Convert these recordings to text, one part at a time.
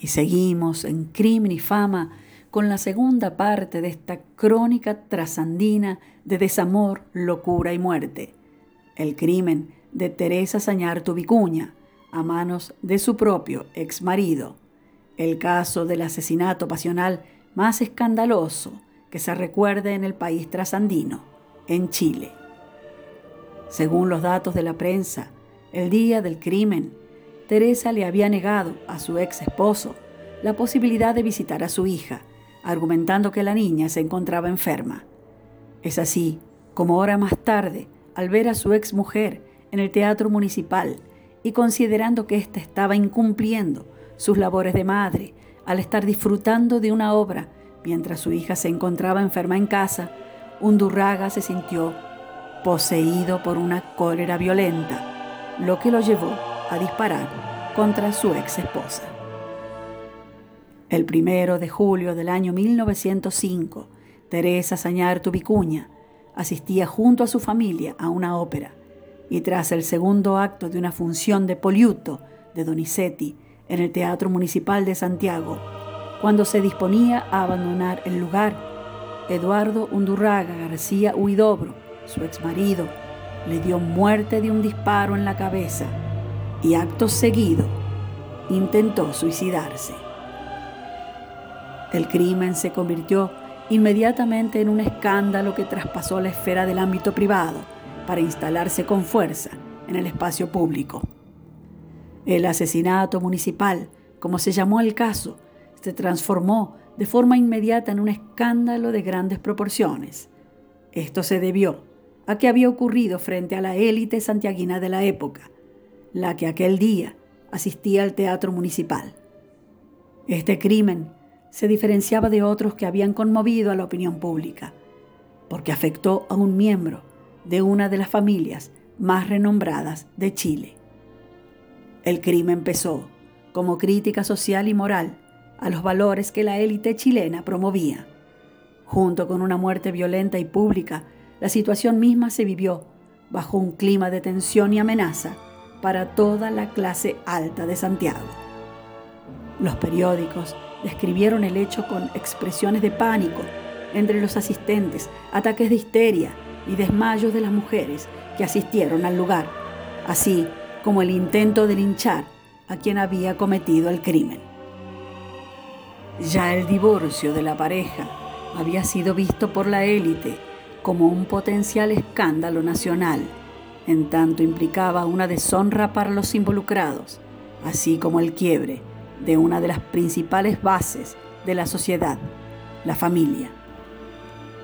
Y seguimos en Crimen y Fama con la segunda parte de esta crónica trasandina de desamor, locura y muerte. El crimen de Teresa Sañartu Vicuña a manos de su propio ex marido. El caso del asesinato pasional más escandaloso que se recuerde en el país trasandino, en Chile. Según los datos de la prensa, el día del crimen, Teresa le había negado a su ex esposo la posibilidad de visitar a su hija, argumentando que la niña se encontraba enferma. Es así como hora más tarde, al ver a su ex mujer en el teatro municipal y considerando que ésta estaba incumpliendo sus labores de madre al estar disfrutando de una obra mientras su hija se encontraba enferma en casa, Undurraga se sintió poseído por una cólera violenta, lo que lo llevó a disparar contra su ex esposa. El primero de julio del año 1905, Teresa Sañartu Vicuña asistía junto a su familia a una ópera y tras el segundo acto de una función de Poliuto de Donizetti en el Teatro Municipal de Santiago, cuando se disponía a abandonar el lugar, Eduardo Undurraga García Huidobro, su exmarido, le dio muerte de un disparo en la cabeza y acto seguido intentó suicidarse. El crimen se convirtió inmediatamente en un escándalo que traspasó la esfera del ámbito privado para instalarse con fuerza en el espacio público. El asesinato municipal, como se llamó el caso, se transformó de forma inmediata en un escándalo de grandes proporciones. Esto se debió a que había ocurrido frente a la élite santiaguina de la época, la que aquel día asistía al teatro municipal. Este crimen se diferenciaba de otros que habían conmovido a la opinión pública, porque afectó a un miembro de una de las familias más renombradas de Chile. El crimen empezó como crítica social y moral a los valores que la élite chilena promovía. Junto con una muerte violenta y pública, la situación misma se vivió bajo un clima de tensión y amenaza para toda la clase alta de Santiago. Los periódicos describieron el hecho con expresiones de pánico entre los asistentes, ataques de histeria y desmayos de las mujeres que asistieron al lugar, así como el intento de linchar a quien había cometido el crimen. Ya el divorcio de la pareja había sido visto por la élite como un potencial escándalo nacional en tanto implicaba una deshonra para los involucrados, así como el quiebre de una de las principales bases de la sociedad, la familia.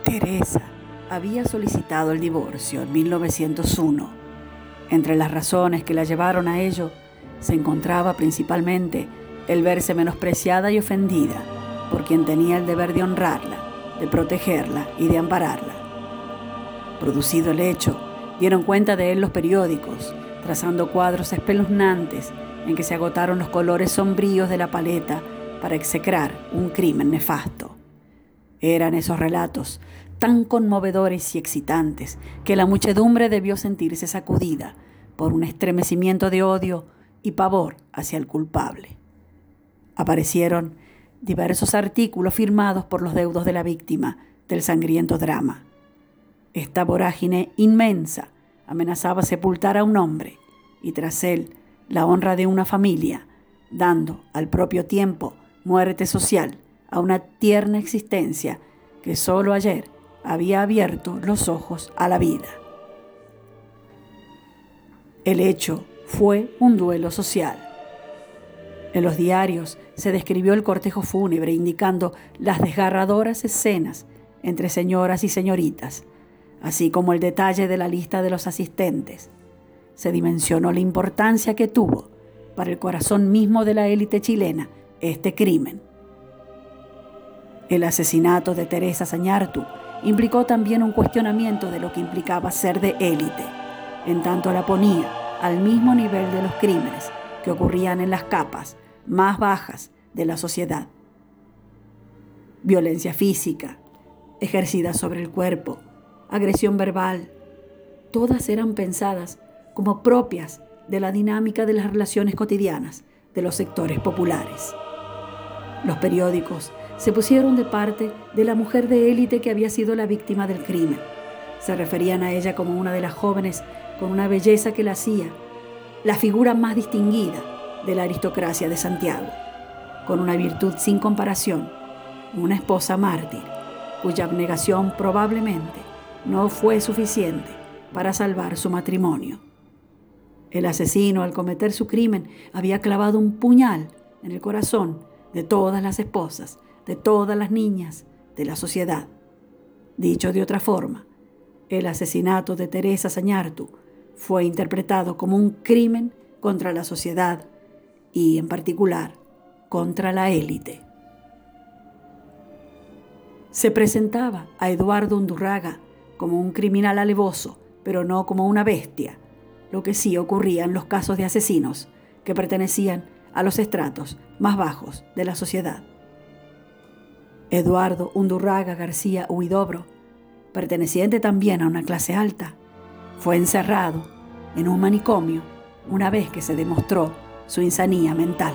Teresa había solicitado el divorcio en 1901. Entre las razones que la llevaron a ello se encontraba principalmente el verse menospreciada y ofendida por quien tenía el deber de honrarla, de protegerla y de ampararla. Producido el hecho, Dieron cuenta de él los periódicos, trazando cuadros espeluznantes en que se agotaron los colores sombríos de la paleta para execrar un crimen nefasto. Eran esos relatos tan conmovedores y excitantes que la muchedumbre debió sentirse sacudida por un estremecimiento de odio y pavor hacia el culpable. Aparecieron diversos artículos firmados por los deudos de la víctima del sangriento drama. Esta vorágine inmensa amenazaba sepultar a un hombre y tras él la honra de una familia, dando al propio tiempo muerte social a una tierna existencia que solo ayer había abierto los ojos a la vida. El hecho fue un duelo social. En los diarios se describió el cortejo fúnebre indicando las desgarradoras escenas entre señoras y señoritas, así como el detalle de la lista de los asistentes. Se dimensionó la importancia que tuvo para el corazón mismo de la élite chilena este crimen. El asesinato de Teresa Sañartu implicó también un cuestionamiento de lo que implicaba ser de élite, en tanto la ponía al mismo nivel de los crímenes que ocurrían en las capas más bajas de la sociedad. Violencia física, ejercida sobre el cuerpo, agresión verbal, todas eran pensadas como propias de la dinámica de las relaciones cotidianas de los sectores populares. Los periódicos se pusieron de parte de la mujer de élite que había sido la víctima del crimen. Se referían a ella como una de las jóvenes con una belleza que la hacía la figura más distinguida de la aristocracia de Santiago, con una virtud sin comparación, una esposa mártir, cuya abnegación probablemente no fue suficiente para salvar su matrimonio. El asesino, al cometer su crimen, había clavado un puñal en el corazón de todas las esposas, de todas las niñas de la sociedad. Dicho de otra forma, el asesinato de Teresa Sañartu fue interpretado como un crimen contra la sociedad y, en particular, contra la élite. Se presentaba a Eduardo Undurraga como un criminal alevoso, pero no como una bestia, lo que sí ocurría en los casos de asesinos que pertenecían a los estratos más bajos de la sociedad. Eduardo Undurraga García Huidobro, perteneciente también a una clase alta, fue encerrado en un manicomio una vez que se demostró su insanía mental.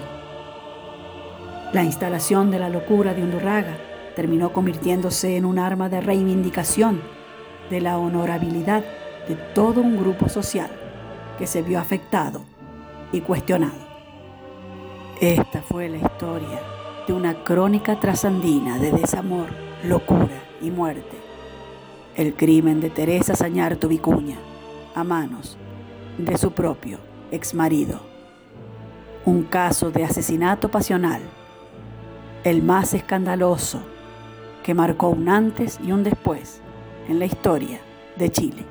La instalación de la locura de Undurraga terminó convirtiéndose en un arma de reivindicación de la honorabilidad de todo un grupo social que se vio afectado y cuestionado. Esta fue la historia de una crónica trasandina de desamor, locura y muerte. El crimen de Teresa Sañarto Vicuña a manos de su propio exmarido. Un caso de asesinato pasional, el más escandaloso, que marcó un antes y un después en la historia de Chile.